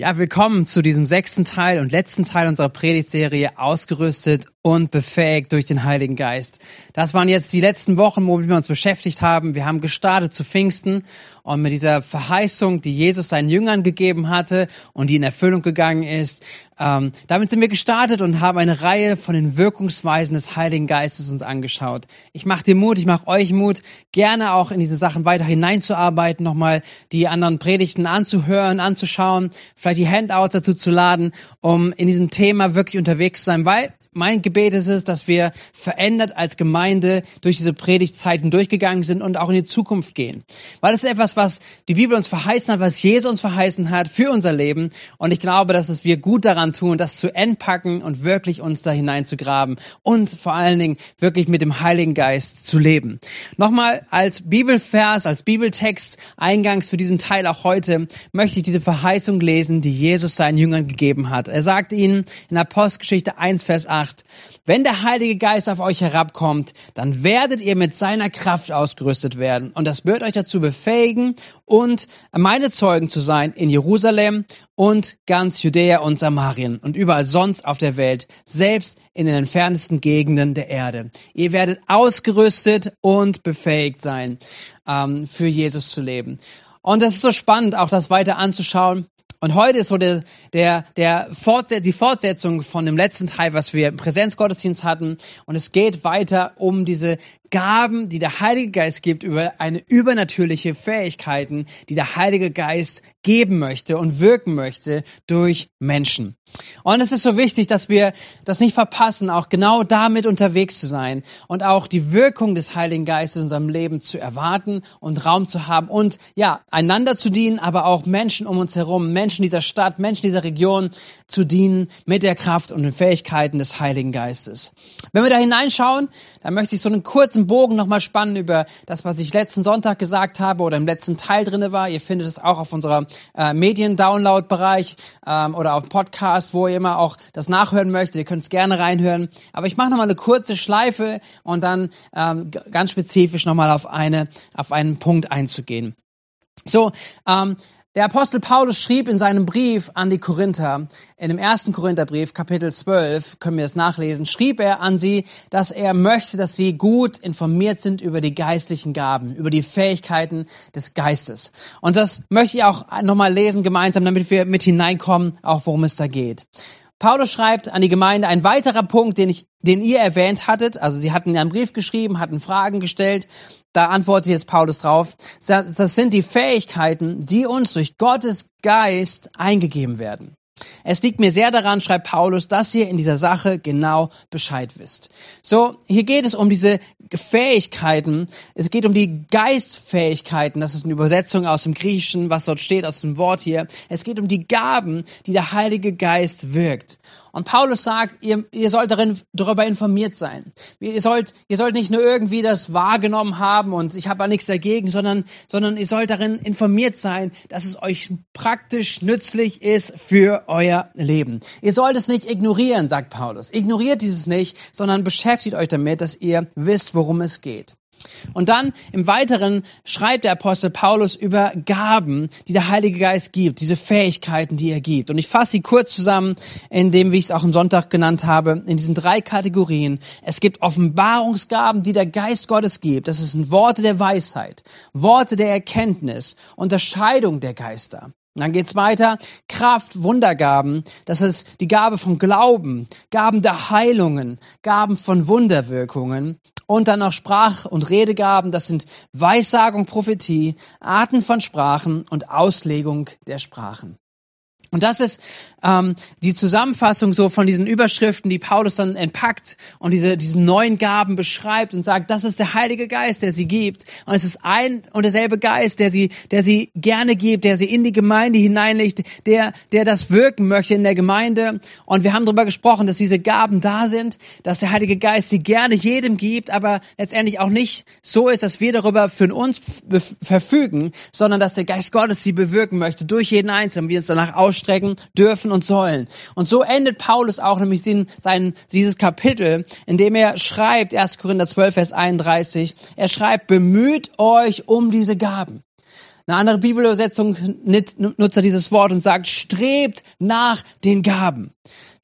Ja, willkommen zu diesem sechsten Teil und letzten Teil unserer Predigtserie Ausgerüstet und befähigt durch den Heiligen Geist. Das waren jetzt die letzten Wochen, womit wir uns beschäftigt haben. Wir haben gestartet zu Pfingsten und mit dieser Verheißung, die Jesus seinen Jüngern gegeben hatte und die in Erfüllung gegangen ist. Ähm, damit sind wir gestartet und haben eine Reihe von den Wirkungsweisen des Heiligen Geistes uns angeschaut. Ich mache dir Mut, ich mache euch Mut, gerne auch in diese Sachen weiter hineinzuarbeiten, nochmal die anderen Predigten anzuhören, anzuschauen, vielleicht die Handouts dazu zu laden, um in diesem Thema wirklich unterwegs zu sein, weil mein Gebet ist es, dass wir verändert als Gemeinde durch diese Predigtzeiten durchgegangen sind und auch in die Zukunft gehen. Weil es ist etwas, was die Bibel uns verheißen hat, was Jesus uns verheißen hat für unser Leben. Und ich glaube, dass es wir gut daran tun, das zu entpacken und wirklich uns da hineinzugraben und vor allen Dingen wirklich mit dem Heiligen Geist zu leben. Nochmal als Bibelvers, als Bibeltext eingangs für diesen Teil auch heute möchte ich diese Verheißung lesen, die Jesus seinen Jüngern gegeben hat. Er sagt ihnen in Apostelgeschichte 1, Vers 8, 8. Wenn der Heilige Geist auf euch herabkommt, dann werdet ihr mit seiner Kraft ausgerüstet werden. Und das wird euch dazu befähigen und meine Zeugen zu sein in Jerusalem und ganz Judäa und Samarien und überall sonst auf der Welt, selbst in den entferntesten Gegenden der Erde. Ihr werdet ausgerüstet und befähigt sein, ähm, für Jesus zu leben. Und das ist so spannend, auch das weiter anzuschauen. Und heute ist so der, der, der Fortset die Fortsetzung von dem letzten Teil, was wir im Präsenzgottesdienst hatten. Und es geht weiter um diese Gaben, die der Heilige Geist gibt, über eine übernatürliche Fähigkeiten, die der Heilige Geist geben möchte und wirken möchte durch Menschen. Und es ist so wichtig, dass wir das nicht verpassen, auch genau damit unterwegs zu sein und auch die Wirkung des Heiligen Geistes in unserem Leben zu erwarten und Raum zu haben und ja, einander zu dienen, aber auch Menschen um uns herum, Menschen dieser Stadt, Menschen dieser Region zu dienen mit der Kraft und den Fähigkeiten des Heiligen Geistes. Wenn wir da hineinschauen, dann möchte ich so einen kurzen Bogen nochmal spannen über das, was ich letzten Sonntag gesagt habe oder im letzten Teil drinne war. Ihr findet es auch auf unserer äh, Medien-Download-Bereich ähm, oder auf Podcast, wo ihr immer auch das nachhören möchtet. Ihr könnt es gerne reinhören. Aber ich mache nochmal eine kurze Schleife und dann ähm, ganz spezifisch nochmal auf eine auf einen Punkt einzugehen. So, ähm, der Apostel Paulus schrieb in seinem Brief an die Korinther, in dem ersten Korintherbrief, Kapitel 12, können wir es nachlesen, schrieb er an sie, dass er möchte, dass sie gut informiert sind über die geistlichen Gaben, über die Fähigkeiten des Geistes. Und das möchte ich auch nochmal lesen gemeinsam, damit wir mit hineinkommen, auch worum es da geht. Paulus schreibt an die Gemeinde ein weiterer Punkt, den ich, den ihr erwähnt hattet. Also sie hatten einen Brief geschrieben, hatten Fragen gestellt. Da antwortet jetzt Paulus drauf. Das sind die Fähigkeiten, die uns durch Gottes Geist eingegeben werden. Es liegt mir sehr daran, schreibt Paulus, dass ihr in dieser Sache genau Bescheid wisst. So, hier geht es um diese Fähigkeiten. Es geht um die Geistfähigkeiten. Das ist eine Übersetzung aus dem Griechischen, was dort steht, aus dem Wort hier. Es geht um die Gaben, die der Heilige Geist wirkt. Und Paulus sagt, ihr, ihr sollt darin, darüber informiert sein. Ihr sollt, ihr sollt nicht nur irgendwie das wahrgenommen haben und ich habe nichts dagegen, sondern, sondern ihr sollt darin informiert sein, dass es euch praktisch nützlich ist für euer Leben. Ihr sollt es nicht ignorieren, sagt Paulus. Ignoriert dieses nicht, sondern beschäftigt euch damit, dass ihr wisst, worum es geht. Und dann im Weiteren schreibt der Apostel Paulus über Gaben, die der Heilige Geist gibt, diese Fähigkeiten, die er gibt. Und ich fasse sie kurz zusammen, in dem, wie ich es auch am Sonntag genannt habe, in diesen drei Kategorien. Es gibt Offenbarungsgaben, die der Geist Gottes gibt. Das sind Worte der Weisheit, Worte der Erkenntnis, Unterscheidung der Geister. dann geht's weiter. Kraft, Wundergaben. Das ist die Gabe von Glauben, Gaben der Heilungen, Gaben von Wunderwirkungen. Und dann noch Sprach- und Redegaben, das sind Weissagung, Prophetie, Arten von Sprachen und Auslegung der Sprachen. Und das ist ähm, die Zusammenfassung so von diesen Überschriften, die Paulus dann entpackt und diese diesen neuen Gaben beschreibt und sagt, das ist der Heilige Geist, der sie gibt. Und es ist ein und derselbe Geist, der sie, der sie gerne gibt, der sie in die Gemeinde hineinlegt, der, der das wirken möchte in der Gemeinde. Und wir haben darüber gesprochen, dass diese Gaben da sind, dass der Heilige Geist sie gerne jedem gibt, aber letztendlich auch nicht so ist, dass wir darüber für uns verfügen, sondern dass der Geist Gottes sie bewirken möchte durch jeden Einzelnen, wir uns danach ausstellen ausstrecken dürfen und sollen. Und so endet Paulus auch nämlich sein, dieses Kapitel, in dem er schreibt, 1. Korinther 12, Vers 31, er schreibt, bemüht euch um diese Gaben. Eine andere Bibelübersetzung nutzt dieses Wort und sagt, strebt nach den Gaben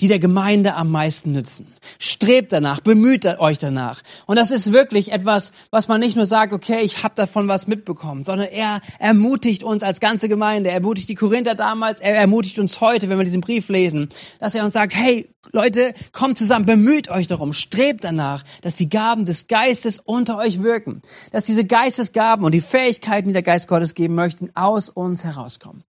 die der Gemeinde am meisten nützen. Strebt danach, bemüht euch danach. Und das ist wirklich etwas, was man nicht nur sagt, okay, ich habe davon was mitbekommen, sondern er ermutigt uns als ganze Gemeinde, er ermutigt die Korinther damals, er ermutigt uns heute, wenn wir diesen Brief lesen, dass er uns sagt, hey Leute, kommt zusammen, bemüht euch darum, strebt danach, dass die Gaben des Geistes unter euch wirken, dass diese Geistesgaben und die Fähigkeiten, die der Geist Gottes geben möchten, aus uns herauskommen.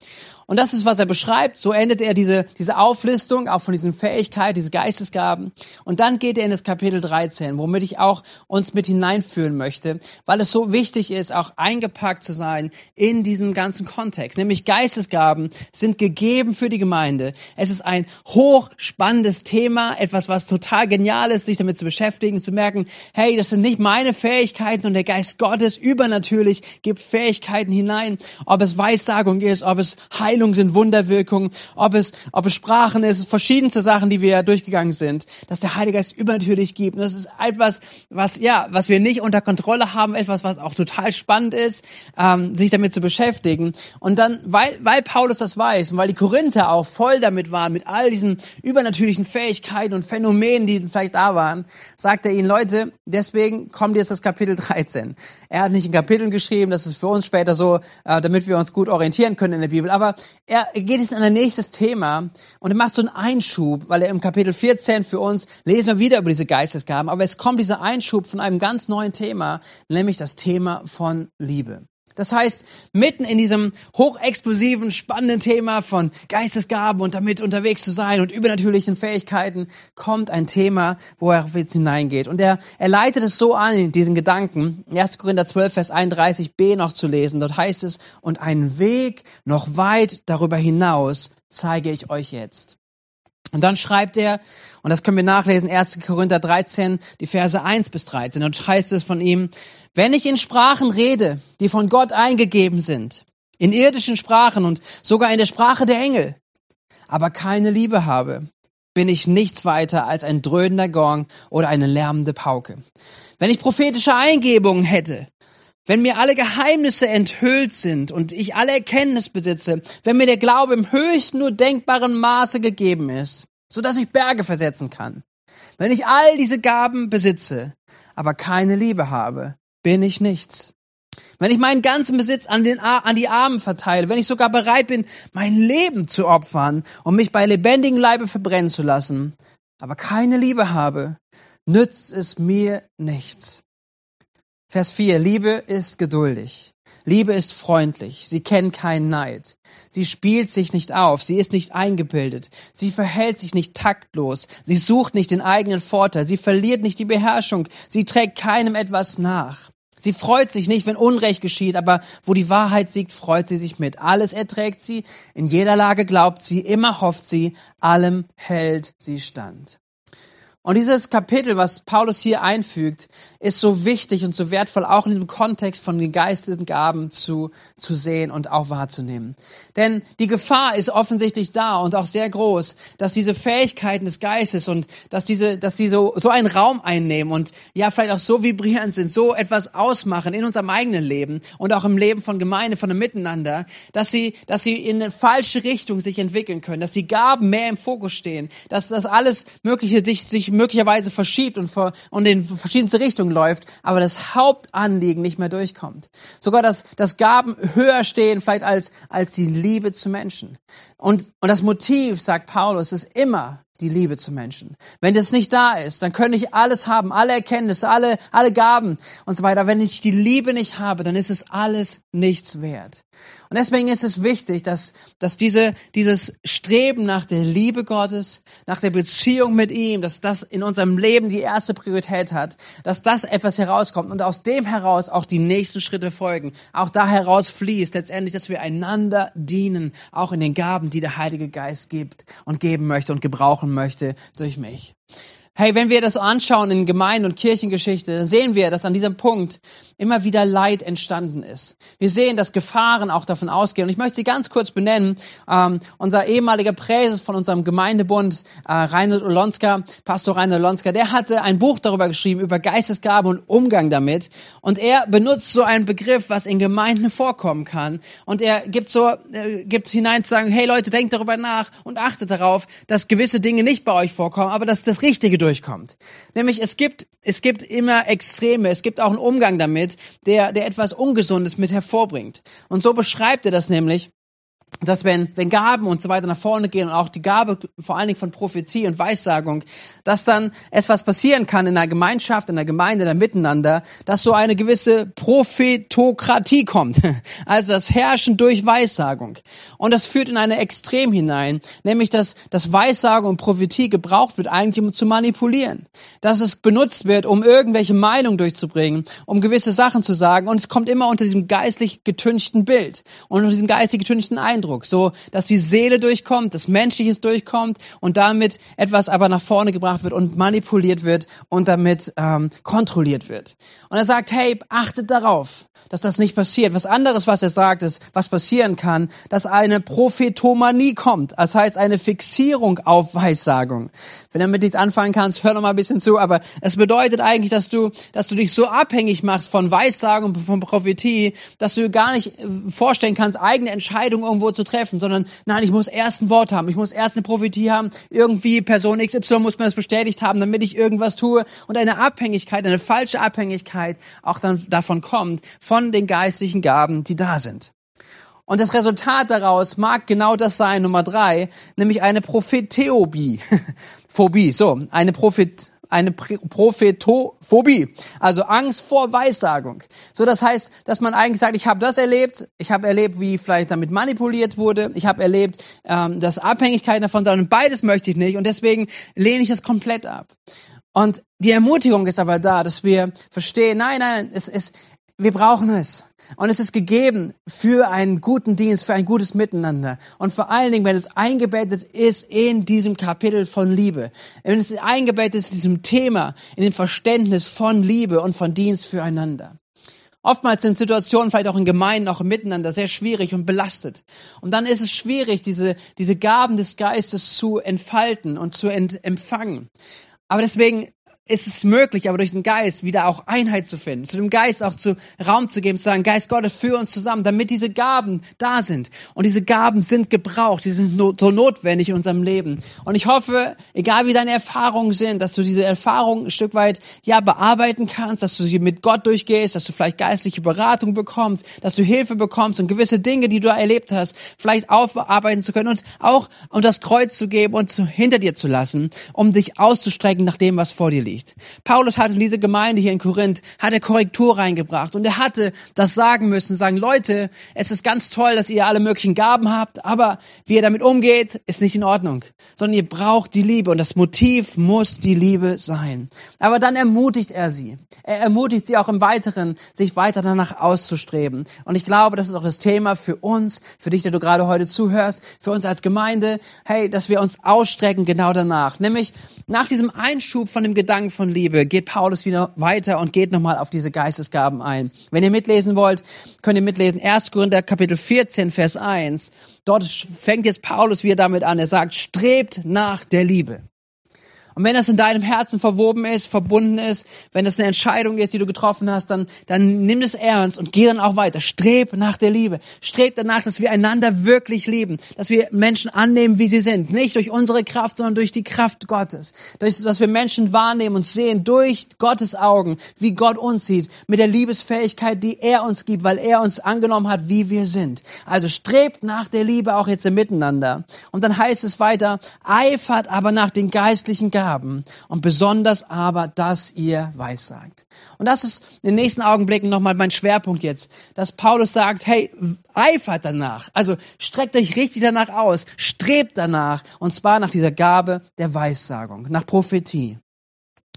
Und das ist, was er beschreibt. So endet er diese, diese Auflistung auch von diesen Fähigkeiten, diese Geistesgaben. Und dann geht er in das Kapitel 13, womit ich auch uns mit hineinführen möchte, weil es so wichtig ist, auch eingepackt zu sein in diesem ganzen Kontext. Nämlich Geistesgaben sind gegeben für die Gemeinde. Es ist ein hochspannendes Thema, etwas, was total genial ist, sich damit zu beschäftigen, zu merken, hey, das sind nicht meine Fähigkeiten, sondern der Geist Gottes übernatürlich gibt Fähigkeiten hinein. Ob es Weissagung ist, ob es Heil Heilung sind, Wunderwirkungen, ob es, ob es Sprachen ist, verschiedenste Sachen, die wir ja durchgegangen sind, dass der Heilige Geist übernatürlich gibt. Und das ist etwas, was, ja, was wir nicht unter Kontrolle haben, etwas, was auch total spannend ist, ähm, sich damit zu beschäftigen. Und dann, weil, weil Paulus das weiß und weil die Korinther auch voll damit waren, mit all diesen übernatürlichen Fähigkeiten und Phänomenen, die vielleicht da waren, sagt er ihnen, Leute, deswegen kommt jetzt das Kapitel 13. Er hat nicht in Kapiteln geschrieben, das ist für uns später so, äh, damit wir uns gut orientieren können in der Bibel. Aber er geht jetzt in ein nächstes Thema und er macht so einen Einschub, weil er im Kapitel 14 für uns lesen wir wieder über diese Geistesgaben, aber es kommt dieser Einschub von einem ganz neuen Thema, nämlich das Thema von Liebe. Das heißt, mitten in diesem hochexplosiven, spannenden Thema von Geistesgaben und damit unterwegs zu sein und übernatürlichen Fähigkeiten kommt ein Thema, wo er jetzt hineingeht. Und er, er leitet es so an, diesen Gedanken, 1. Korinther 12, Vers 31b noch zu lesen. Dort heißt es, und einen Weg noch weit darüber hinaus zeige ich euch jetzt. Und dann schreibt er, und das können wir nachlesen, 1. Korinther 13, die Verse 1 bis 13. Und heißt es von ihm, wenn ich in Sprachen rede, die von Gott eingegeben sind, in irdischen Sprachen und sogar in der Sprache der Engel, aber keine Liebe habe, bin ich nichts weiter als ein dröhnender Gong oder eine lärmende Pauke. Wenn ich prophetische Eingebungen hätte, wenn mir alle Geheimnisse enthüllt sind und ich alle Erkenntnis besitze, wenn mir der Glaube im höchsten nur denkbaren Maße gegeben ist, so dass ich Berge versetzen kann, wenn ich all diese Gaben besitze, aber keine Liebe habe, bin ich nichts. Wenn ich meinen ganzen Besitz an, den, an die Armen verteile, wenn ich sogar bereit bin, mein Leben zu opfern und mich bei lebendigem Leibe verbrennen zu lassen, aber keine Liebe habe, nützt es mir nichts. Vers 4. Liebe ist geduldig. Liebe ist freundlich. Sie kennt keinen Neid. Sie spielt sich nicht auf. Sie ist nicht eingebildet. Sie verhält sich nicht taktlos. Sie sucht nicht den eigenen Vorteil. Sie verliert nicht die Beherrschung. Sie trägt keinem etwas nach. Sie freut sich nicht, wenn Unrecht geschieht, aber wo die Wahrheit siegt, freut sie sich mit. Alles erträgt sie, in jeder Lage glaubt sie, immer hofft sie, allem hält sie stand. Und dieses Kapitel, was Paulus hier einfügt, ist so wichtig und so wertvoll, auch in diesem Kontext von den geistlichen Gaben zu, zu sehen und auch wahrzunehmen. Denn die Gefahr ist offensichtlich da und auch sehr groß, dass diese Fähigkeiten des Geistes und dass diese, dass die so, so einen Raum einnehmen und ja, vielleicht auch so vibrierend sind, so etwas ausmachen in unserem eigenen Leben und auch im Leben von Gemeinde, von dem Miteinander, dass sie, dass sie in eine falsche Richtung sich entwickeln können, dass die Gaben mehr im Fokus stehen, dass das alles Mögliche sich, sich möglicherweise verschiebt und, vor, und in verschiedenste Richtungen läuft, aber das Hauptanliegen nicht mehr durchkommt. Sogar, dass, dass Gaben höher stehen vielleicht als, als die Liebe zu Menschen. Und, und das Motiv, sagt Paulus, ist immer die Liebe zu Menschen. Wenn das nicht da ist, dann könnte ich alles haben, alle Erkenntnisse, alle, alle Gaben und so weiter. Wenn ich die Liebe nicht habe, dann ist es alles nichts wert. Und deswegen ist es wichtig, dass, dass diese, dieses Streben nach der Liebe Gottes, nach der Beziehung mit ihm, dass das in unserem Leben die erste Priorität hat, dass das etwas herauskommt und aus dem heraus auch die nächsten Schritte folgen. Auch da heraus fließt letztendlich, dass wir einander dienen, auch in den Gaben, die der Heilige Geist gibt und geben möchte und gebrauchen möchte durch mich. Hey, wenn wir das anschauen in Gemeinde- und Kirchengeschichte, sehen wir, dass an diesem Punkt immer wieder Leid entstanden ist. Wir sehen, dass Gefahren auch davon ausgehen. Und ich möchte sie ganz kurz benennen. Ähm, unser ehemaliger Präses von unserem Gemeindebund, äh, Reinhold Olonska, Pastor Reinhold Olonska, der hatte ein Buch darüber geschrieben, über Geistesgabe und Umgang damit. Und er benutzt so einen Begriff, was in Gemeinden vorkommen kann. Und er gibt so, äh, gibt hinein zu sagen, hey Leute, denkt darüber nach und achtet darauf, dass gewisse Dinge nicht bei euch vorkommen, aber dass das Richtige durchkommt. Nämlich es gibt, es gibt immer Extreme, es gibt auch einen Umgang damit, der, der etwas Ungesundes mit hervorbringt. Und so beschreibt er das nämlich dass wenn, wenn Gaben und so weiter nach vorne gehen und auch die Gabe vor allen Dingen von Prophezie und Weissagung, dass dann etwas passieren kann in der Gemeinschaft, in der Gemeinde, in der Miteinander, dass so eine gewisse Prophetokratie kommt. Also das Herrschen durch Weissagung. Und das führt in eine Extrem hinein, nämlich dass, dass Weissagung und Prophetie gebraucht wird, eigentlich um zu manipulieren. Dass es benutzt wird, um irgendwelche Meinungen durchzubringen, um gewisse Sachen zu sagen. Und es kommt immer unter diesem geistlich getünchten Bild und unter diesem geistlich getünchten Eindruck. Eindruck, so dass die Seele durchkommt, das Menschliches durchkommt und damit etwas aber nach vorne gebracht wird und manipuliert wird und damit ähm, kontrolliert wird. Und er sagt, hey, achtet darauf, dass das nicht passiert. Was anderes, was er sagt, ist, was passieren kann, dass eine Prophetomanie kommt. Das heißt, eine Fixierung auf Weissagung. Wenn du damit nichts anfangen kannst, hör noch mal ein bisschen zu. Aber es bedeutet eigentlich, dass du, dass du dich so abhängig machst von Weissagung, von Prophetie, dass du gar nicht äh, vorstellen kannst, eigene Entscheidungen irgendwo zu treffen, sondern nein, ich muss erst ein Wort haben, ich muss erst eine Prophetie haben, irgendwie Person XY muss mir das bestätigt haben, damit ich irgendwas tue und eine Abhängigkeit, eine falsche Abhängigkeit auch dann davon kommt, von den geistlichen Gaben, die da sind. Und das Resultat daraus mag genau das sein, Nummer drei, nämlich eine Propheteobie. Phobie, so, eine Prophet, eine Prophetophobie, also Angst vor Weissagung. So, das heißt, dass man eigentlich sagt, ich habe das erlebt, ich habe erlebt, wie vielleicht damit manipuliert wurde, ich habe erlebt, ähm, dass Abhängigkeiten davon sind und beides möchte ich nicht und deswegen lehne ich das komplett ab. Und die Ermutigung ist aber da, dass wir verstehen, nein, nein, es ist, wir brauchen es. Und es ist gegeben für einen guten Dienst, für ein gutes Miteinander. Und vor allen Dingen, wenn es eingebettet ist in diesem Kapitel von Liebe. Wenn es eingebettet ist in diesem Thema, in dem Verständnis von Liebe und von Dienst füreinander. Oftmals sind Situationen vielleicht auch in Gemeinden, auch im Miteinander sehr schwierig und belastet. Und dann ist es schwierig, diese, diese Gaben des Geistes zu entfalten und zu empfangen. Aber deswegen ist es möglich, aber durch den Geist wieder auch Einheit zu finden, zu dem Geist auch zu Raum zu geben, zu sagen, Geist Gottes, führe uns zusammen, damit diese Gaben da sind. Und diese Gaben sind gebraucht, die sind so notwendig in unserem Leben. Und ich hoffe, egal wie deine Erfahrungen sind, dass du diese Erfahrungen ein Stück weit, ja, bearbeiten kannst, dass du sie mit Gott durchgehst, dass du vielleicht geistliche Beratung bekommst, dass du Hilfe bekommst und gewisse Dinge, die du erlebt hast, vielleicht aufarbeiten zu können und auch um das Kreuz zu geben und zu, hinter dir zu lassen, um dich auszustrecken nach dem, was vor dir liegt gepredigt. Paulus hat in diese Gemeinde hier in Korinth, hat er Korrektur reingebracht und er hatte das sagen müssen, sagen, Leute, es ist ganz toll, dass ihr alle möglichen Gaben habt, aber wie ihr damit umgeht, ist nicht in Ordnung, sondern ihr braucht die Liebe und das Motiv muss die Liebe sein. Aber dann ermutigt er sie. Er ermutigt sie auch im Weiteren, sich weiter danach auszustreben. Und ich glaube, das ist auch das Thema für uns, für dich, der du gerade heute zuhörst, für uns als Gemeinde, hey, dass wir uns ausstrecken genau danach. Nämlich nach diesem Einschub von dem Gedanken, Umgang von Liebe geht Paulus wieder weiter und geht nochmal auf diese Geistesgaben ein. Wenn ihr mitlesen wollt, könnt ihr mitlesen 1. Korinther Kapitel 14, Vers 1. Dort fängt jetzt Paulus wieder damit an. Er sagt, strebt nach der Liebe. Und wenn das in deinem Herzen verwoben ist, verbunden ist, wenn das eine Entscheidung ist, die du getroffen hast, dann, dann nimm es ernst und geh dann auch weiter. Streb nach der Liebe. Streb danach, dass wir einander wirklich lieben. Dass wir Menschen annehmen, wie sie sind. Nicht durch unsere Kraft, sondern durch die Kraft Gottes. Durch, dass wir Menschen wahrnehmen und sehen durch Gottes Augen, wie Gott uns sieht. Mit der Liebesfähigkeit, die er uns gibt, weil er uns angenommen hat, wie wir sind. Also strebt nach der Liebe auch jetzt im Miteinander. Und dann heißt es weiter, eifert aber nach den geistlichen Gaben haben und besonders aber, dass ihr weissagt. Und das ist in den nächsten Augenblicken nochmal mein Schwerpunkt jetzt, dass Paulus sagt, hey, eifert danach, also streckt euch richtig danach aus, strebt danach. Und zwar nach dieser Gabe der Weissagung, nach Prophetie.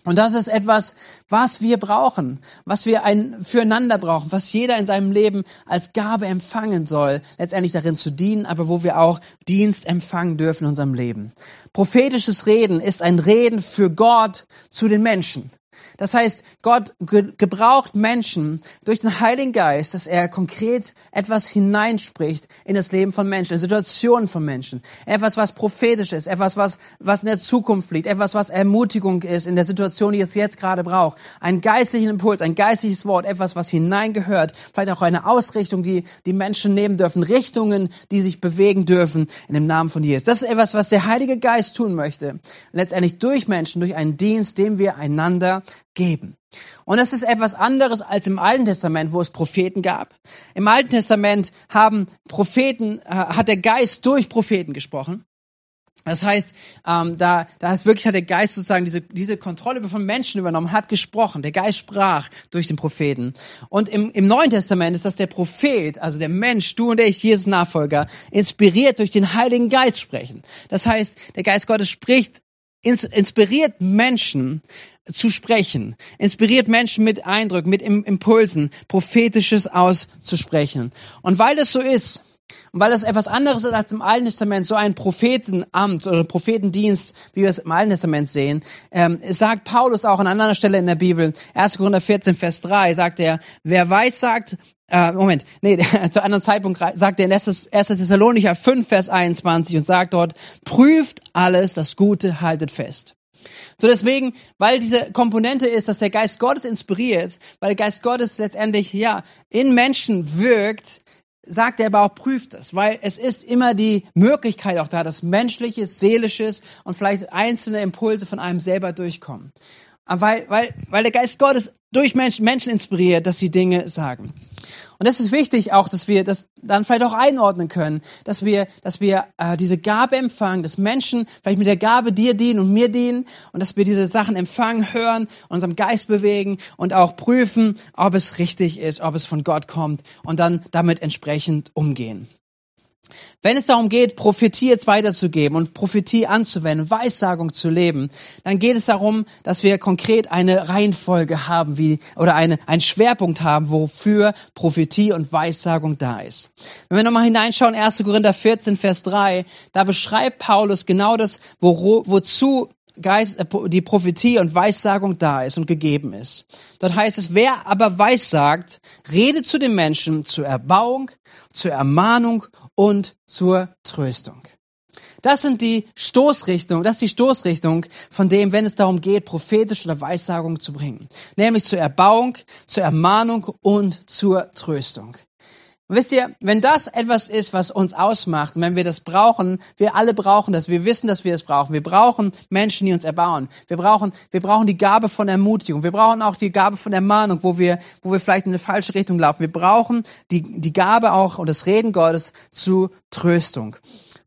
Und das ist etwas, was wir brauchen, was wir ein, füreinander brauchen, was jeder in seinem Leben als Gabe empfangen soll, letztendlich darin zu dienen, aber wo wir auch Dienst empfangen dürfen in unserem Leben. Prophetisches Reden ist ein Reden für Gott zu den Menschen. Das heißt, Gott ge gebraucht Menschen durch den Heiligen Geist, dass er konkret etwas hineinspricht in das Leben von Menschen, in Situationen von Menschen. Etwas, was prophetisch ist, etwas, was, was in der Zukunft liegt, etwas, was Ermutigung ist in der Situation, die es jetzt gerade braucht. Ein geistlichen Impuls, ein geistliches Wort, etwas, was hineingehört, vielleicht auch eine Ausrichtung, die die Menschen nehmen dürfen, Richtungen, die sich bewegen dürfen in dem Namen von Jesus. Das ist etwas, was der Heilige Geist tun möchte. Letztendlich durch Menschen, durch einen Dienst, dem wir einander geben. Und das ist etwas anderes als im Alten Testament, wo es Propheten gab. Im Alten Testament haben Propheten, äh, hat der Geist durch Propheten gesprochen. Das heißt, ähm, da, da ist wirklich hat der Geist sozusagen diese, diese Kontrolle von Menschen übernommen, hat gesprochen. Der Geist sprach durch den Propheten. Und im, im Neuen Testament ist das der Prophet, also der Mensch, du und ich, Jesus Nachfolger, inspiriert durch den Heiligen Geist sprechen. Das heißt, der Geist Gottes spricht, inspiriert Menschen zu sprechen, inspiriert Menschen mit Eindrücken, mit Impulsen, prophetisches auszusprechen. Und weil es so ist, und weil das etwas anderes ist als im Alten Testament, so ein Prophetenamt oder Prophetendienst, wie wir es im Alten Testament sehen, ähm, sagt Paulus auch an anderer Stelle in der Bibel, 1. Korinther 14, Vers 3, sagt er, wer weiß sagt, äh, Moment, nee, zu einem anderen Zeitpunkt sagt er in 1. Thessalonicher 5, Vers 21 und sagt dort, prüft alles, das Gute haltet fest. So deswegen, weil diese Komponente ist, dass der Geist Gottes inspiriert, weil der Geist Gottes letztendlich, ja, in Menschen wirkt, sagt er aber auch, prüft es, weil es ist immer die Möglichkeit auch da, dass menschliches, seelisches und vielleicht einzelne Impulse von einem selber durchkommen. Weil, weil, weil der Geist Gottes durch Menschen, Menschen inspiriert, dass sie Dinge sagen. Und das ist wichtig auch, dass wir das dann vielleicht auch einordnen können, dass wir, dass wir äh, diese Gabe empfangen, dass Menschen vielleicht mit der Gabe dir dienen und mir dienen und dass wir diese Sachen empfangen, hören, unserem Geist bewegen und auch prüfen, ob es richtig ist, ob es von Gott kommt und dann damit entsprechend umgehen. Wenn es darum geht, Prophetie jetzt weiterzugeben und Prophetie anzuwenden, Weissagung zu leben, dann geht es darum, dass wir konkret eine Reihenfolge haben, wie, oder eine, einen Schwerpunkt haben, wofür Prophetie und Weissagung da ist. Wenn wir nochmal hineinschauen, 1. Korinther 14, Vers 3, da beschreibt Paulus genau das, wo, wozu Geist, äh, die Prophetie und Weissagung da ist und gegeben ist. Dort heißt es, wer aber Weissagt, redet zu den Menschen zur Erbauung, zur Ermahnung und zur Tröstung. Das sind die Stoßrichtung, das ist die Stoßrichtung von dem, wenn es darum geht, prophetische oder Weissagung zu bringen. Nämlich zur Erbauung, zur Ermahnung und zur Tröstung. Und wisst ihr, wenn das etwas ist, was uns ausmacht, wenn wir das brauchen, wir alle brauchen das, wir wissen, dass wir es brauchen. Wir brauchen Menschen, die uns erbauen. Wir brauchen, wir brauchen die Gabe von Ermutigung. Wir brauchen auch die Gabe von Ermahnung, wo wir, wo wir vielleicht in eine falsche Richtung laufen. Wir brauchen die, die Gabe auch und das Reden Gottes zu Tröstung.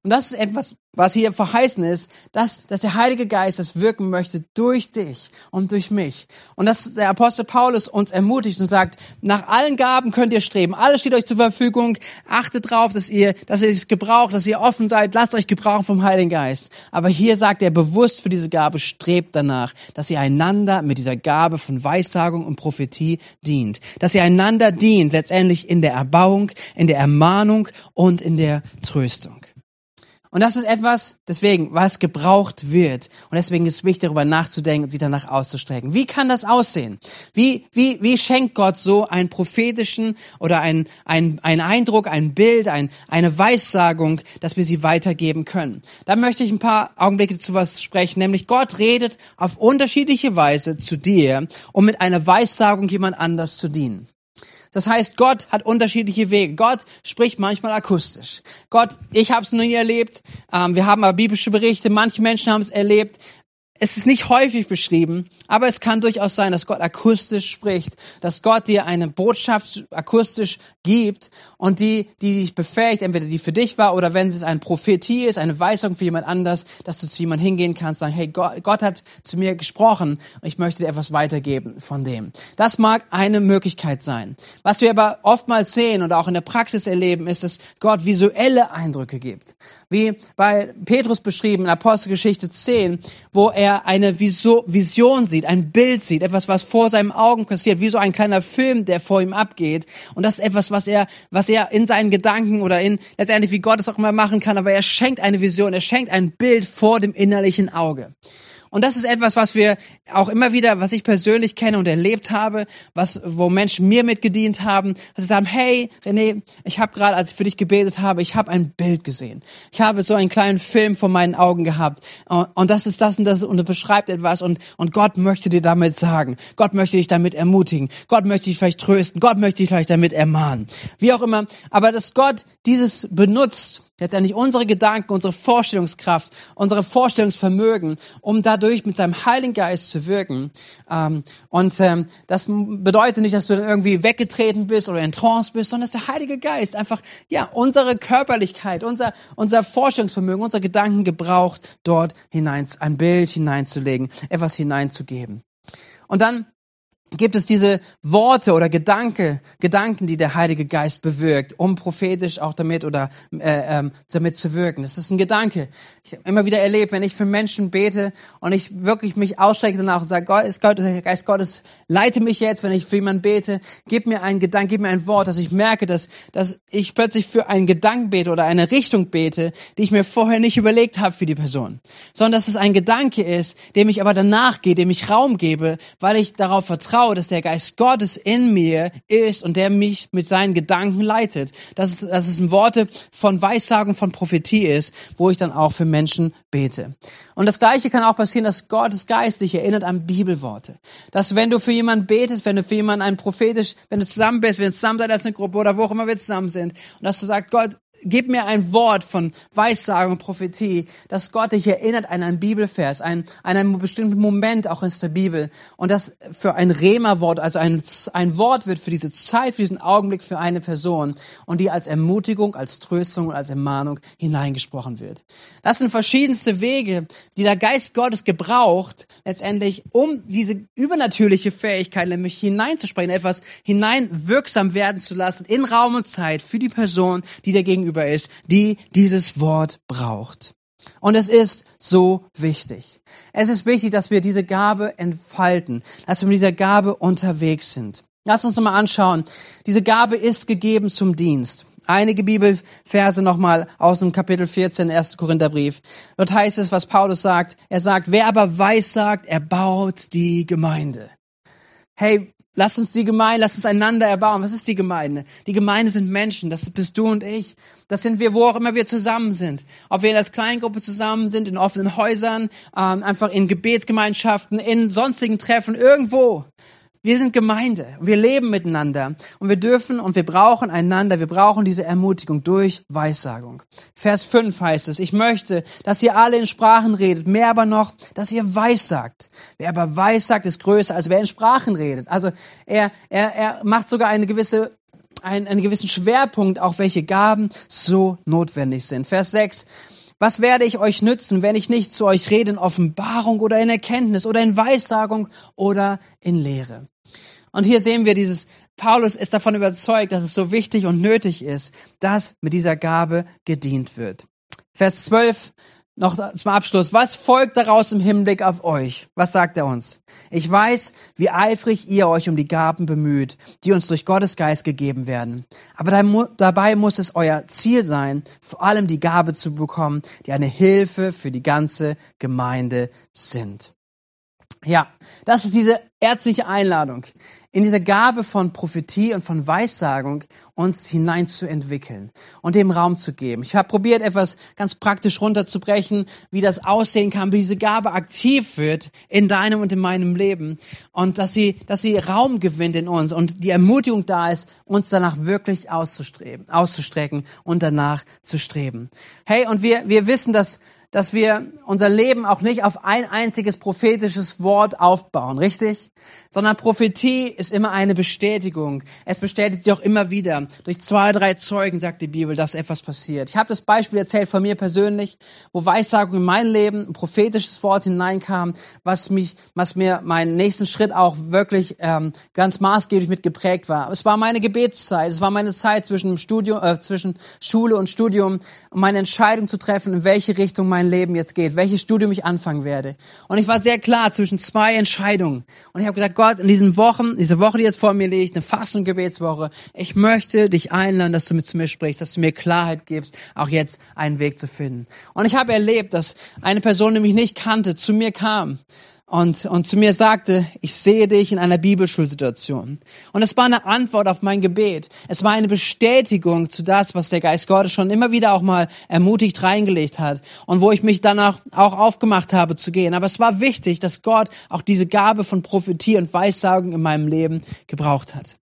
Und das ist etwas, was hier verheißen ist, dass, dass der Heilige Geist das wirken möchte durch dich und durch mich. Und dass der Apostel Paulus uns ermutigt und sagt, nach allen Gaben könnt ihr streben. Alles steht euch zur Verfügung. Achtet drauf, dass ihr, dass ihr es gebraucht, dass ihr offen seid. Lasst euch gebrauchen vom Heiligen Geist. Aber hier sagt er bewusst für diese Gabe, strebt danach, dass ihr einander mit dieser Gabe von Weissagung und Prophetie dient. Dass ihr einander dient, letztendlich in der Erbauung, in der Ermahnung und in der Tröstung. Und das ist etwas, deswegen, was gebraucht wird. Und deswegen ist es wichtig, darüber nachzudenken und sich danach auszustrecken. Wie kann das aussehen? Wie, wie, wie schenkt Gott so einen prophetischen oder einen, einen, einen Eindruck, ein Bild, ein, eine Weissagung, dass wir sie weitergeben können? Da möchte ich ein paar Augenblicke zu was sprechen, nämlich Gott redet auf unterschiedliche Weise zu dir, um mit einer Weissagung jemand anders zu dienen. Das heißt, Gott hat unterschiedliche Wege. Gott spricht manchmal akustisch. Gott, ich habe es nie erlebt. Ähm, wir haben aber biblische Berichte. Manche Menschen haben es erlebt. Es ist nicht häufig beschrieben, aber es kann durchaus sein, dass Gott akustisch spricht, dass Gott dir eine Botschaft akustisch gibt und die, die dich befähigt, entweder die für dich war oder wenn es eine Prophetie ist, eine Weisung für jemand anders, dass du zu jemandem hingehen kannst, sagen, hey, Gott, Gott hat zu mir gesprochen und ich möchte dir etwas weitergeben von dem. Das mag eine Möglichkeit sein. Was wir aber oftmals sehen und auch in der Praxis erleben, ist, dass Gott visuelle Eindrücke gibt. Wie bei Petrus beschrieben in Apostelgeschichte 10, wo er er eine Vision sieht, ein Bild sieht, etwas, was vor seinen Augen passiert, wie so ein kleiner Film, der vor ihm abgeht. Und das ist etwas, was er, was er in seinen Gedanken oder in, letztendlich wie Gott es auch immer machen kann, aber er schenkt eine Vision, er schenkt ein Bild vor dem innerlichen Auge. Und das ist etwas, was wir auch immer wieder, was ich persönlich kenne und erlebt habe, was, wo Menschen mir mitgedient haben, dass sie sagen, hey, René, ich habe gerade, als ich für dich gebetet habe, ich habe ein Bild gesehen. Ich habe so einen kleinen Film vor meinen Augen gehabt. Und das ist das und das und es beschreibt etwas und, und Gott möchte dir damit sagen. Gott möchte dich damit ermutigen. Gott möchte dich vielleicht trösten. Gott möchte dich vielleicht damit ermahnen. Wie auch immer. Aber dass Gott dieses benutzt, letztendlich unsere Gedanken, unsere Vorstellungskraft, unsere Vorstellungsvermögen, um dadurch mit seinem Heiligen Geist zu wirken. Ähm, und ähm, das bedeutet nicht, dass du dann irgendwie weggetreten bist oder in Trance bist, sondern dass der Heilige Geist einfach ja unsere Körperlichkeit, unser unser Vorstellungsvermögen, unsere Gedanken gebraucht, dort hinein ein Bild hineinzulegen, etwas hineinzugeben. Und dann gibt es diese Worte oder Gedanke, Gedanken, die der Heilige Geist bewirkt, um prophetisch auch damit oder äh, ähm, damit zu wirken. Das ist ein Gedanke. Ich habe immer wieder erlebt, wenn ich für Menschen bete und ich wirklich mich ausstrecke danach und sage, Gott ist Gott, der Geist Gottes, leite mich jetzt, wenn ich für jemanden bete, gib mir einen Gedanken, gib mir ein Wort, dass ich merke, dass, dass ich plötzlich für einen Gedanken bete oder eine Richtung bete, die ich mir vorher nicht überlegt habe für die Person, sondern dass es ein Gedanke ist, dem ich aber danach gehe, dem ich Raum gebe, weil ich darauf vertraue, vertraue, dass der Geist Gottes in mir ist und der mich mit seinen Gedanken leitet. Dass es, dass es ein Worte von Weissagung, von Prophetie ist, wo ich dann auch für Menschen bete. Und das Gleiche kann auch passieren, dass Gottes Geist dich erinnert an Bibelworte. Dass wenn du für jemanden betest, wenn du für jemanden ein prophetisch, wenn du zusammen bist, wenn du zusammen seid als eine Gruppe oder wo auch immer wir zusammen sind, und dass du sagst, Gott, gib mir ein Wort von Weissagung und Prophetie, dass Gott dich erinnert an einen Bibelvers, an, einen bestimmten Moment auch in der Bibel und das für ein Rema-Wort, also ein, ein Wort wird für diese Zeit, für diesen Augenblick für eine Person und die als Ermutigung, als Tröstung und als Ermahnung hineingesprochen wird. Das sind verschiedenste Wege, die der Geist Gottes gebraucht, letztendlich, um diese übernatürliche Fähigkeit, nämlich hineinzusprechen, etwas hineinwirksam werden zu lassen in Raum und Zeit für die Person, die der gegenüber ist, die dieses Wort braucht. Und es ist so wichtig. Es ist wichtig, dass wir diese Gabe entfalten, dass wir mit dieser Gabe unterwegs sind. Lass uns mal anschauen. Diese Gabe ist gegeben zum Dienst. Einige Bibelverse nochmal aus dem Kapitel 14, 1. Korintherbrief. Dort heißt es, was Paulus sagt. Er sagt, wer aber weiß sagt, er baut die Gemeinde. Hey, Lass uns die Gemeinde, lass uns einander erbauen. Was ist die Gemeinde? Die Gemeinde sind Menschen. Das bist du und ich. Das sind wir, wo auch immer wir zusammen sind. Ob wir als Kleingruppe zusammen sind, in offenen Häusern, ähm, einfach in Gebetsgemeinschaften, in sonstigen Treffen, irgendwo. Wir sind Gemeinde. Wir leben miteinander. Und wir dürfen und wir brauchen einander. Wir brauchen diese Ermutigung durch Weissagung. Vers 5 heißt es, ich möchte, dass ihr alle in Sprachen redet, mehr aber noch, dass ihr weissagt. Wer aber weissagt, ist größer, als wer in Sprachen redet. Also er, er, er macht sogar eine gewisse einen, einen gewissen Schwerpunkt, auch welche Gaben so notwendig sind. Vers 6. Was werde ich euch nützen, wenn ich nicht zu euch rede in Offenbarung oder in Erkenntnis oder in Weissagung oder in Lehre? Und hier sehen wir dieses, Paulus ist davon überzeugt, dass es so wichtig und nötig ist, dass mit dieser Gabe gedient wird. Vers 12 noch zum Abschluss. Was folgt daraus im Hinblick auf euch? Was sagt er uns? Ich weiß, wie eifrig ihr euch um die Gaben bemüht, die uns durch Gottes Geist gegeben werden. Aber dabei muss es euer Ziel sein, vor allem die Gabe zu bekommen, die eine Hilfe für die ganze Gemeinde sind. Ja, das ist diese ärztliche Einladung in diese Gabe von Prophetie und von Weissagung uns hineinzuentwickeln und dem Raum zu geben. Ich habe probiert, etwas ganz praktisch runterzubrechen, wie das aussehen kann, wie diese Gabe aktiv wird in deinem und in meinem Leben und dass sie, dass sie Raum gewinnt in uns und die Ermutigung da ist, uns danach wirklich auszustreben, auszustrecken und danach zu streben. Hey, und wir, wir wissen, dass dass wir unser Leben auch nicht auf ein einziges prophetisches Wort aufbauen, richtig? Sondern Prophetie ist immer eine Bestätigung. Es bestätigt sich auch immer wieder. Durch zwei, drei Zeugen sagt die Bibel, dass etwas passiert. Ich habe das Beispiel erzählt von mir persönlich, wo Weissagung in mein Leben, ein prophetisches Wort hineinkam, was mich, was mir meinen nächsten Schritt auch wirklich ähm, ganz maßgeblich mit geprägt war. Es war meine Gebetszeit, es war meine Zeit zwischen Studium, äh, zwischen Schule und Studium, um meine Entscheidung zu treffen, in welche Richtung mein Leben jetzt geht, welches Studium ich anfangen werde. Und ich war sehr klar zwischen zwei Entscheidungen. Und ich habe gesagt, Gott, in diesen Wochen, diese Woche, die jetzt vor mir liegt, eine Fasten- und Gebetswoche, ich möchte dich einladen, dass du mit zu mir sprichst, dass du mir Klarheit gibst, auch jetzt einen Weg zu finden. Und ich habe erlebt, dass eine Person, die mich nicht kannte, zu mir kam und, und zu mir sagte, ich sehe dich in einer Bibelschulsituation. Und es war eine Antwort auf mein Gebet. Es war eine Bestätigung zu das, was der Geist Gottes schon immer wieder auch mal ermutigt reingelegt hat und wo ich mich danach auch aufgemacht habe zu gehen. Aber es war wichtig, dass Gott auch diese Gabe von Prophetie und Weissagung in meinem Leben gebraucht hat.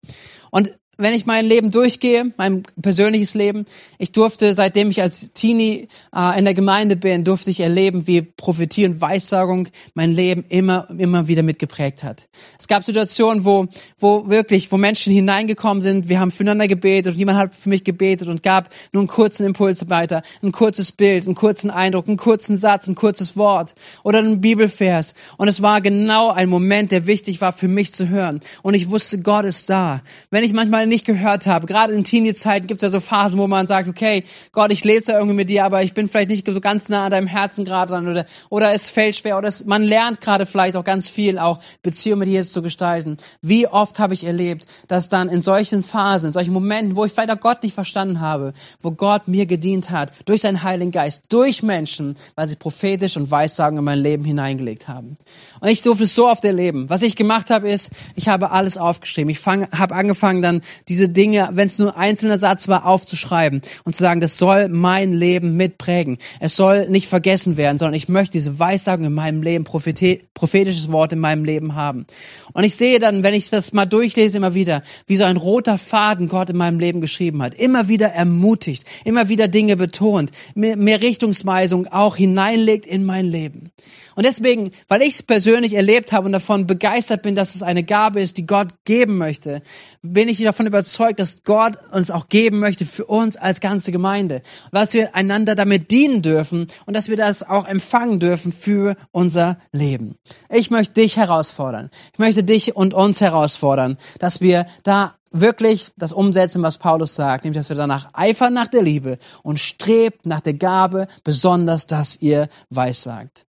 Und wenn ich mein Leben durchgehe, mein persönliches Leben, ich durfte, seitdem ich als Teenie äh, in der Gemeinde bin, durfte ich erleben, wie Prophetie und Weissagung mein Leben immer, immer wieder mitgeprägt hat. Es gab Situationen, wo, wo wirklich, wo Menschen hineingekommen sind, wir haben füreinander gebetet und jemand hat für mich gebetet und gab nur einen kurzen Impuls weiter, ein kurzes Bild, einen kurzen Eindruck, einen kurzen Satz, ein kurzes Wort oder einen Bibelvers. Und es war genau ein Moment, der wichtig war für mich zu hören. Und ich wusste, Gott ist da. Wenn ich manchmal nicht gehört habe. Gerade in Teenie-Zeiten gibt es ja so Phasen, wo man sagt, okay, Gott, ich lebe zwar irgendwie mit dir, aber ich bin vielleicht nicht so ganz nah an deinem Herzen gerade dran oder, oder es fällt schwer oder es, man lernt gerade vielleicht auch ganz viel, auch Beziehungen mit Jesus zu gestalten. Wie oft habe ich erlebt, dass dann in solchen Phasen, in solchen Momenten, wo ich vielleicht auch Gott nicht verstanden habe, wo Gott mir gedient hat, durch seinen Heiligen Geist, durch Menschen, weil sie prophetisch und Weissagen in mein Leben hineingelegt haben. Und ich durfte es so oft erleben. Was ich gemacht habe, ist, ich habe alles aufgeschrieben. Ich habe angefangen dann diese Dinge, wenn es nur ein einzelner Satz war, aufzuschreiben und zu sagen, das soll mein Leben mitprägen. Es soll nicht vergessen werden, sondern ich möchte diese Weissagung in meinem Leben, prophetisches Wort in meinem Leben haben. Und ich sehe dann, wenn ich das mal durchlese, immer wieder, wie so ein roter Faden Gott in meinem Leben geschrieben hat. Immer wieder ermutigt, immer wieder Dinge betont, mehr, Richtungsweisung auch hineinlegt in mein Leben. Und deswegen, weil ich es persönlich erlebt habe und davon begeistert bin, dass es eine Gabe ist, die Gott geben möchte, bin ich davon überzeugt, dass Gott uns auch geben möchte für uns als ganze Gemeinde. Was wir einander damit dienen dürfen und dass wir das auch empfangen dürfen für unser Leben. Ich möchte dich herausfordern. Ich möchte dich und uns herausfordern, dass wir da wirklich das umsetzen, was Paulus sagt, nämlich dass wir danach eifern nach der Liebe und strebt nach der Gabe, besonders, dass ihr weissagt.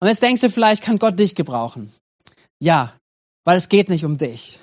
Und jetzt denkst du vielleicht, kann Gott dich gebrauchen? Ja, weil es geht nicht um dich.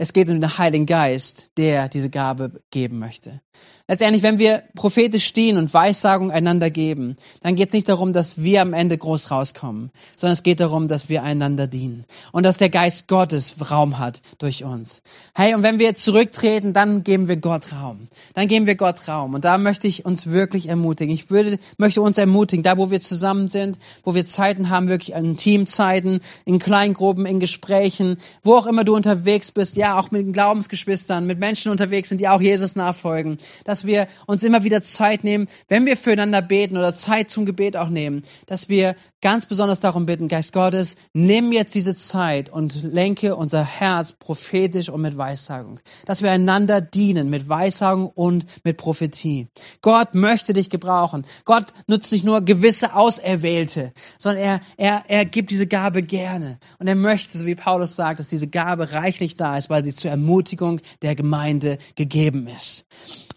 Es geht um den Heiligen Geist, der diese Gabe geben möchte. Letztendlich, wenn wir prophetisch stehen und Weissagung einander geben, dann geht es nicht darum, dass wir am Ende groß rauskommen, sondern es geht darum, dass wir einander dienen und dass der Geist Gottes Raum hat durch uns. Hey, und wenn wir zurücktreten, dann geben wir Gott Raum. Dann geben wir Gott Raum. Und da möchte ich uns wirklich ermutigen. Ich würde, möchte uns ermutigen, da wo wir zusammen sind, wo wir Zeiten haben, wirklich in Teamzeiten, in Kleingruppen, in Gesprächen, wo auch immer du unterwegs bist, ja, auch mit Glaubensgeschwistern, mit Menschen unterwegs sind, die auch Jesus nachfolgen, dass dass wir uns immer wieder Zeit nehmen, wenn wir füreinander beten oder Zeit zum Gebet auch nehmen, dass wir ganz besonders darum bitten, Geist Gottes, nimm jetzt diese Zeit und lenke unser Herz prophetisch und mit Weissagung, dass wir einander dienen mit Weissagung und mit Prophetie. Gott möchte dich gebrauchen. Gott nutzt nicht nur gewisse Auserwählte, sondern er, er, er gibt diese Gabe gerne. Und er möchte, so wie Paulus sagt, dass diese Gabe reichlich da ist, weil sie zur Ermutigung der Gemeinde gegeben ist.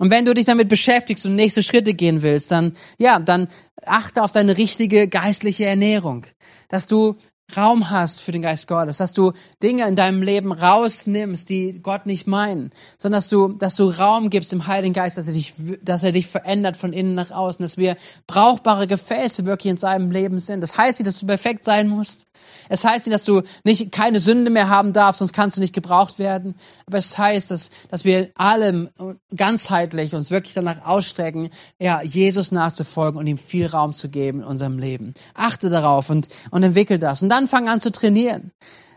Und wenn du dich damit beschäftigst und nächste Schritte gehen willst, dann, ja, dann achte auf deine richtige geistliche Ernährung. Dass du Raum hast für den Geist Gottes, dass du Dinge in deinem Leben rausnimmst, die Gott nicht meinen, sondern dass du, dass du Raum gibst dem Heiligen Geist, dass er dich, dass er dich verändert von innen nach außen, dass wir brauchbare Gefäße wirklich in seinem Leben sind. Das heißt nicht, dass du perfekt sein musst. Es heißt nicht, dass du nicht keine Sünde mehr haben darfst, sonst kannst du nicht gebraucht werden. Aber es heißt, dass, dass wir allem ganzheitlich uns wirklich danach ausstrecken, ja, Jesus nachzufolgen und ihm viel Raum zu geben in unserem Leben. Achte darauf und, und entwickel das. Und dann fang an zu trainieren.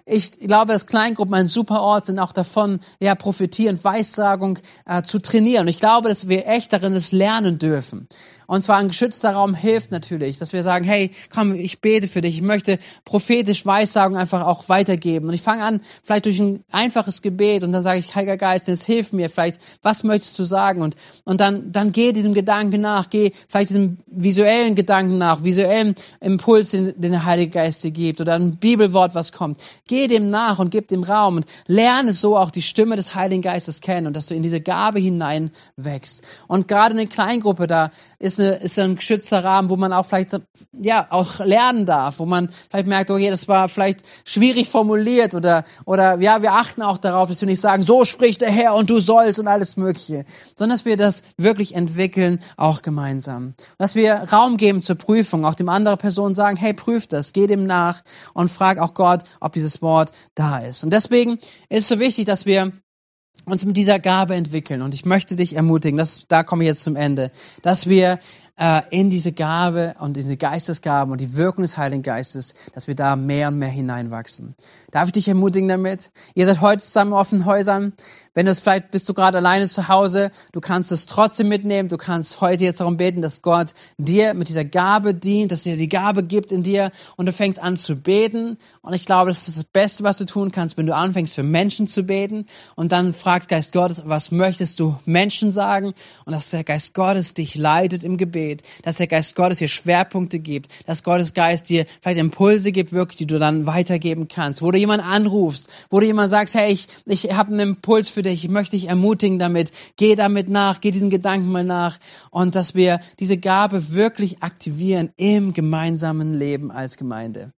Ich glaube, dass Kleingruppen ein super Ort sind, auch davon, ja, profitieren, Weissagung äh, zu trainieren. Und ich glaube, dass wir echt darin das lernen dürfen. Und zwar ein geschützter Raum hilft natürlich, dass wir sagen, hey, komm, ich bete für dich. Ich möchte prophetisch Weissagung einfach auch weitergeben. Und ich fange an, vielleicht durch ein einfaches Gebet und dann sage ich, Heiliger Geist, jetzt hilf mir vielleicht, was möchtest du sagen? Und, und dann, dann geh diesem Gedanken nach, geh vielleicht diesem visuellen Gedanken nach, visuellen Impuls, den, den der Heilige Geist dir gibt oder ein Bibelwort, was kommt. Geh dem nach und gib dem Raum und lerne so auch die Stimme des Heiligen Geistes kennen und dass du in diese Gabe hinein wächst. Und gerade in der Kleingruppe, da ist ist, eine, ist ein geschützter Rahmen, wo man auch vielleicht, ja, auch lernen darf, wo man vielleicht merkt, okay, das war vielleicht schwierig formuliert oder, oder, ja, wir achten auch darauf, dass wir nicht sagen, so spricht der Herr und du sollst und alles Mögliche, sondern dass wir das wirklich entwickeln, auch gemeinsam. Dass wir Raum geben zur Prüfung, auch dem anderen Person sagen, hey, prüf das, geh dem nach und frag auch Gott, ob dieses Wort da ist. Und deswegen ist es so wichtig, dass wir uns mit dieser Gabe entwickeln. Und ich möchte dich ermutigen, das, da komme ich jetzt zum Ende, dass wir äh, in diese Gabe und diese Geistesgaben und die Wirkung des Heiligen Geistes, dass wir da mehr und mehr hineinwachsen. Darf ich dich ermutigen damit? Ihr seid heute zusammen in offenen Häusern. Wenn du es vielleicht bist du gerade alleine zu Hause, du kannst es trotzdem mitnehmen. Du kannst heute jetzt darum beten, dass Gott dir mit dieser Gabe dient, dass dir die Gabe gibt in dir und du fängst an zu beten. Und ich glaube, das ist das Beste, was du tun kannst, wenn du anfängst für Menschen zu beten und dann fragt Geist Gottes, was möchtest du Menschen sagen? Und dass der Geist Gottes dich leitet im Gebet, dass der Geist Gottes dir Schwerpunkte gibt, dass Gottes Geist dir vielleicht Impulse gibt, wirklich, die du dann weitergeben kannst. Wo du jemanden anrufst, wo du jemand sagst, hey, ich, ich habe einen Impuls für dich, ich möchte dich ermutigen damit, geh damit nach, geh diesen Gedanken mal nach und dass wir diese Gabe wirklich aktivieren im gemeinsamen Leben als Gemeinde.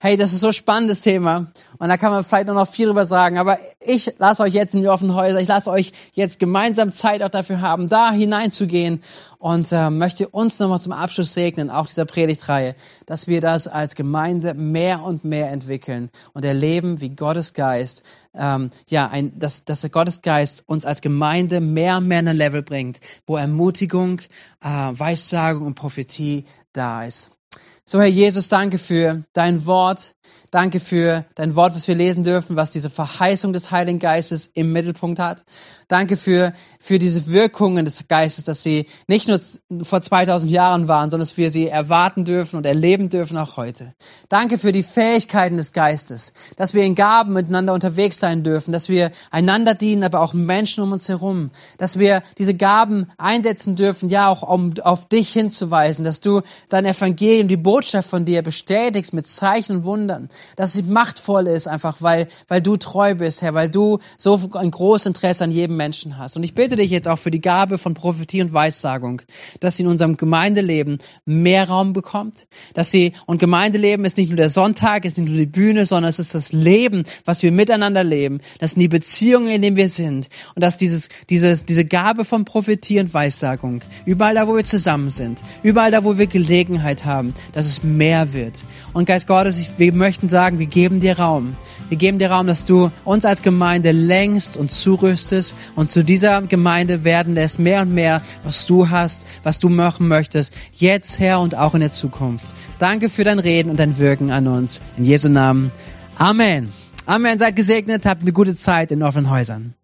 Hey, das ist so spannendes Thema. Und da kann man vielleicht noch viel drüber sagen, aber ich lasse euch jetzt in die offenen Häuser, ich lasse euch jetzt gemeinsam Zeit auch dafür haben, da hineinzugehen. Und äh, möchte uns nochmal zum Abschluss segnen, auch dieser Predigtreihe, dass wir das als Gemeinde mehr und mehr entwickeln und erleben, wie Gottes Geist, ähm, ja, ein, dass, dass der Gottesgeist uns als Gemeinde mehr und mehr in ein Level bringt, wo Ermutigung, äh, Weissagung und Prophetie da ist. So, Herr Jesus, danke für dein Wort. Danke für dein Wort, was wir lesen dürfen, was diese Verheißung des Heiligen Geistes im Mittelpunkt hat. Danke für, für diese Wirkungen des Geistes, dass sie nicht nur vor 2000 Jahren waren, sondern dass wir sie erwarten dürfen und erleben dürfen auch heute. Danke für die Fähigkeiten des Geistes, dass wir in Gaben miteinander unterwegs sein dürfen, dass wir einander dienen, aber auch Menschen um uns herum, dass wir diese Gaben einsetzen dürfen, ja auch um auf dich hinzuweisen, dass du dein Evangelium, die Botschaft von dir bestätigst mit Zeichen und Wundern, dass sie machtvoll ist, einfach weil, weil du treu bist, Herr, weil du so ein großes Interesse an jedem Menschen hast. Und ich bitte dich jetzt auch für die Gabe von Prophetie und Weissagung, dass sie in unserem Gemeindeleben mehr Raum bekommt, dass sie, und Gemeindeleben ist nicht nur der Sonntag, ist nicht nur die Bühne, sondern es ist das Leben, was wir miteinander leben, das sind die Beziehungen, in denen wir sind und dass dieses, dieses, diese Gabe von Prophetie und Weissagung, überall da, wo wir zusammen sind, überall da, wo wir Gelegenheit haben, dass es mehr wird. Und Geist Gottes, wir möchten sagen, wir geben dir Raum. Wir geben dir Raum, dass du uns als Gemeinde längst und zurüstest und zu dieser Gemeinde werden lässt mehr und mehr, was du hast, was du machen möchtest, jetzt, Herr, und auch in der Zukunft. Danke für dein Reden und dein Wirken an uns. In Jesu Namen. Amen. Amen. Seid gesegnet, habt eine gute Zeit in offenen Häusern.